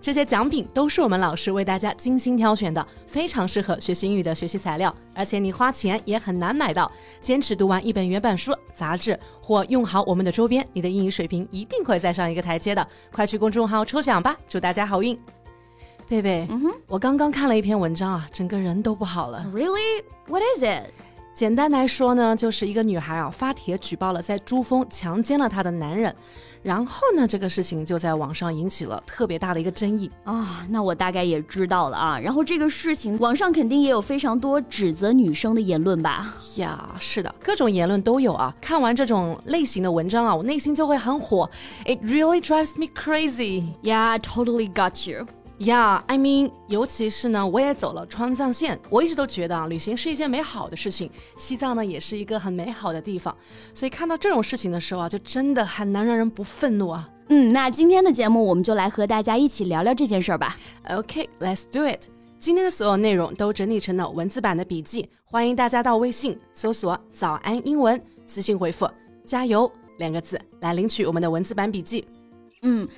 这些奖品都是我们老师为大家精心挑选的，非常适合学习英语的学习材料，而且你花钱也很难买到。坚持读完一本原版书、杂志或用好我们的周边，你的英语水平一定会再上一个台阶的。快去公众号抽奖吧，祝大家好运！贝贝，嗯哼，我刚刚看了一篇文章啊，整个人都不好了。Really? What is it? 简单来说呢，就是一个女孩啊发帖举报了在珠峰强奸了她的男人，然后呢，这个事情就在网上引起了特别大的一个争议啊。那我大概也知道了啊。然后这个事情网上肯定也有非常多指责女生的言论吧？呀，是的，各种言论都有啊。看完这种类型的文章啊，我内心就会很火。It really drives me crazy. Yeah, totally got you. Yeah, I mean，尤其是呢，我也走了川藏线。我一直都觉得啊，旅行是一件美好的事情。西藏呢，也是一个很美好的地方。所以看到这种事情的时候啊，就真的很难让人不愤怒啊。嗯，那今天的节目我们就来和大家一起聊聊这件事儿吧。OK，let's do it。今天的所有内容都整理成了文字版的笔记，欢迎大家到微信搜索“早安英文”，私信回复“加油”两个字来领取我们的文字版笔记。嗯。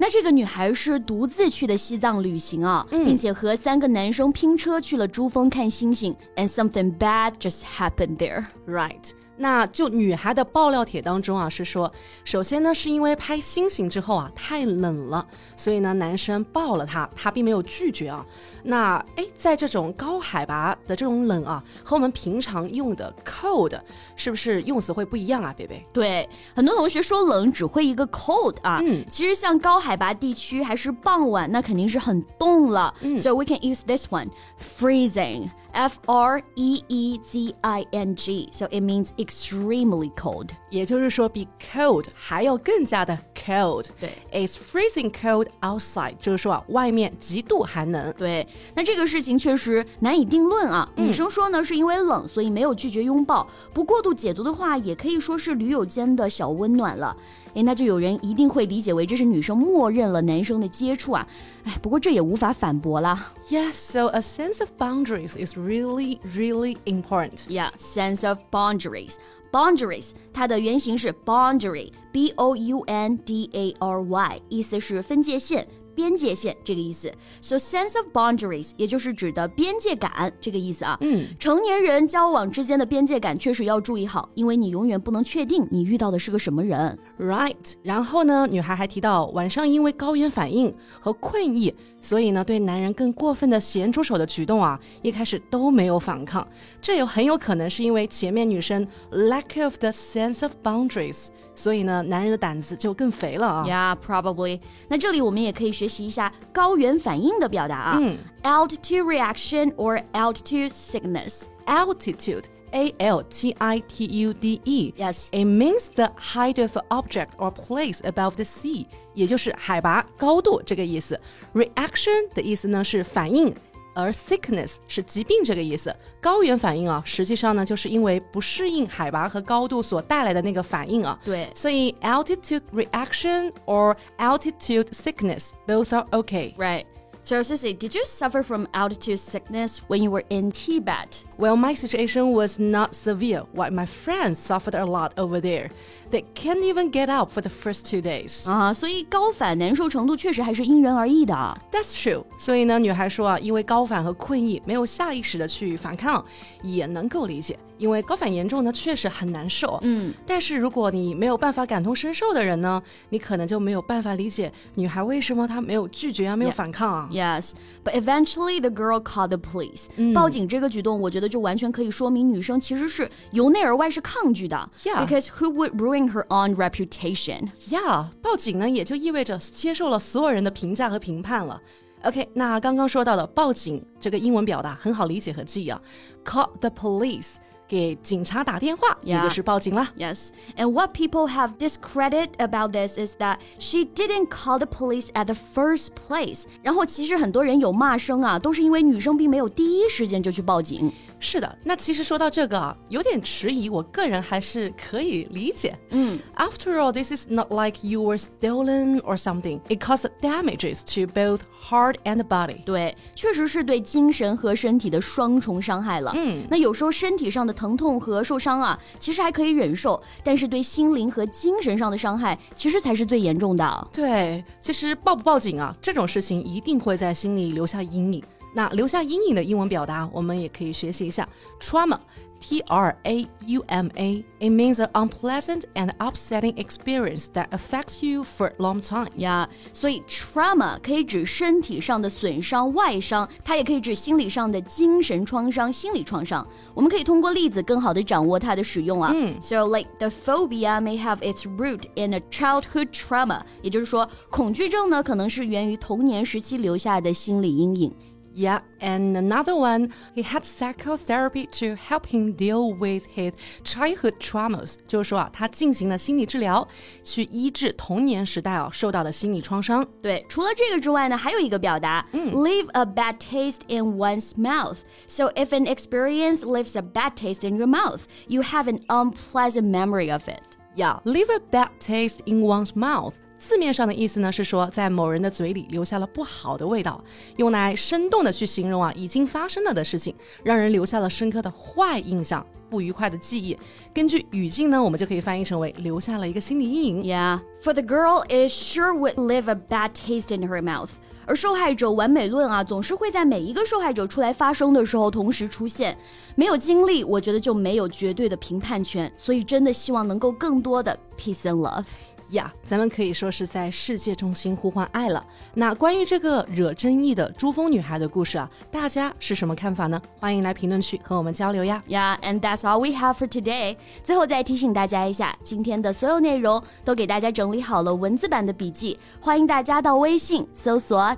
那这个女孩是独自去的西藏旅行啊，并且和三个男生拼车去了珠峰看星星。And something bad just happened there, right? 那就女孩的爆料帖当中啊，是说，首先呢，是因为拍星星之后啊太冷了，所以呢男生抱了她，她并没有拒绝啊。那哎，在这种高海拔的这种冷啊，和我们平常用的 cold 是不是用词会不一样啊，贝贝？对，很多同学说冷只会一个 cold 啊，嗯，其实像高海拔地区还是傍晚，那肯定是很冻了。嗯，So we can use this one, freezing, F R E E Z I N G. So it means extremely cold，也就是说比 cold 还要更加的 cold。对，It's freezing cold outside，就是说啊，外面极度寒冷。对，那这个事情确实难以定论啊。女生说呢，是因为冷，所以没有拒绝拥抱。不过度解读的话，也可以说是驴友间的小温暖了。哎，那就有人一定会理解为这是女生默认了男生的接触啊。哎，不过这也无法反驳啦。Yes, so a sense of boundaries is really, really important. Yeah, sense of boundaries. Boundaries，它的原型是 boundary，b o u n d a r y，意思是分界线。 边界线这个意思，so sense of boundaries 也就是指的边界感这个意思啊。嗯，成年人交往之间的边界感确实要注意好，因为你永远不能确定你遇到的是个什么人。Right。然后呢，女孩还提到晚上因为高原反应和困意，所以呢对男人更过分的咸猪手的举动啊，一开始都没有反抗。这有很有可能是因为前面女生 lack of the sense of boundaries，所以呢男人的胆子就更肥了啊。Yeah, probably。那这里我们也可以学。习一下高原反应的表达啊。嗯，altitude reaction or altitude sickness。altitude。A L T I T U D E. Yes. It means the height of an object or place above the sea. 也就是海拔、高度这个意思。Reaction 的意思呢是反应。 而 sickness 是疾病这个意思。高原反应啊，实际上呢，就是因为不适应海拔和高度所带来的那个反应啊。对，所以 altitude reaction or altitude sickness both are okay. Right. So, Cici, did you suffer from altitude sickness when you were in Tibet? Well, my situation was not severe, while my friends suffered a lot over there. They can't even get up for the first two days. 啊，所以高反难受程度确实还是因人而异的。That's true. 所以呢，女孩说啊，因为高反和困意，没有下意识的去反抗，也能够理解。因为高反严重呢，确实很难受。嗯，但是如果你没有办法感同身受的人呢，你可能就没有办法理解女孩为什么她没有拒绝啊，没有反抗啊。Yes, but eventually the girl called the police. 报警这个举动，我觉得就完全可以说明女生其实是由内而外是抗拒的。Yeah, because who would ruin her own reputation? Yeah，报警呢也就意味着接受了所有人的评价和评判了。OK，那刚刚说到的报警这个英文表达很好理解和记啊，call the police。 给警察打电话，也 Yeah. 就是报警啦。 Yes. And what people have discredit about this is that she didn't call the police at the first place. 然后其实很多人有骂声啊，都是因为女生并没有第一时间就去报警。是的，那其实说到这个啊，有点迟疑，我个人还是可以理解。嗯，After all, this is not like you were stolen or something. It caused damages to both heart and body. 对，确实是对精神和身体的双重伤害了。嗯，那有时候身体上的 疼痛和受伤啊，其实还可以忍受，但是对心灵和精神上的伤害，其实才是最严重的。对，其实报不报警啊，这种事情一定会在心里留下阴影。那留下阴影的英文表达，我们也可以学习一下 trauma。T R A U M A. It means an unpleasant and upsetting experience that affects you for a long time. 呀所以 trauma 可以指身体上的损伤、外伤，它也可以指心理上的精神创伤、心理创伤。我们可以通过例子更好的掌握它的使用啊。So like the phobia may have its root in a childhood trauma，也就是说，恐惧症呢可能是源于童年时期留下的心理阴影。 Yeah, and another one, he had psychotherapy to help him deal with his childhood traumas. 就是说啊，他进行了心理治疗，去医治童年时代啊受到的心理创伤。对，除了这个之外呢，还有一个表达、leave a bad taste in one's mouth. So if an experience leaves a bad taste in your mouth, you have an unpleasant memory of it. Yeah, leave a bad taste in one's mouth. 字面上的意思呢是说，在某人的嘴里留下了不好的味道，用来生动的去形容啊已经发生了的事情，让人留下了深刻的坏印象、不愉快的记忆。根据语境呢，我们就可以翻译成为留下了一个心理阴影。Yeah, for the girl, it sure would leave a bad taste in her mouth. 而受害者完美论啊，总是会在每一个受害者出来发声的时候同时出现。没有经历，我觉得就没有绝对的评判权。所以真的希望能够更多的 peace and love。呀咱们可以说是在世界中心呼唤爱了。那关于这个惹争议的珠峰女孩的故事啊，大家是什么看法呢？欢迎来评论区和我们交流呀。Yeah, and that's all we have for today. 最后再提醒大家一下，今天的所有内容都给大家整理好了文字版的笔记，欢迎大家到微信搜索“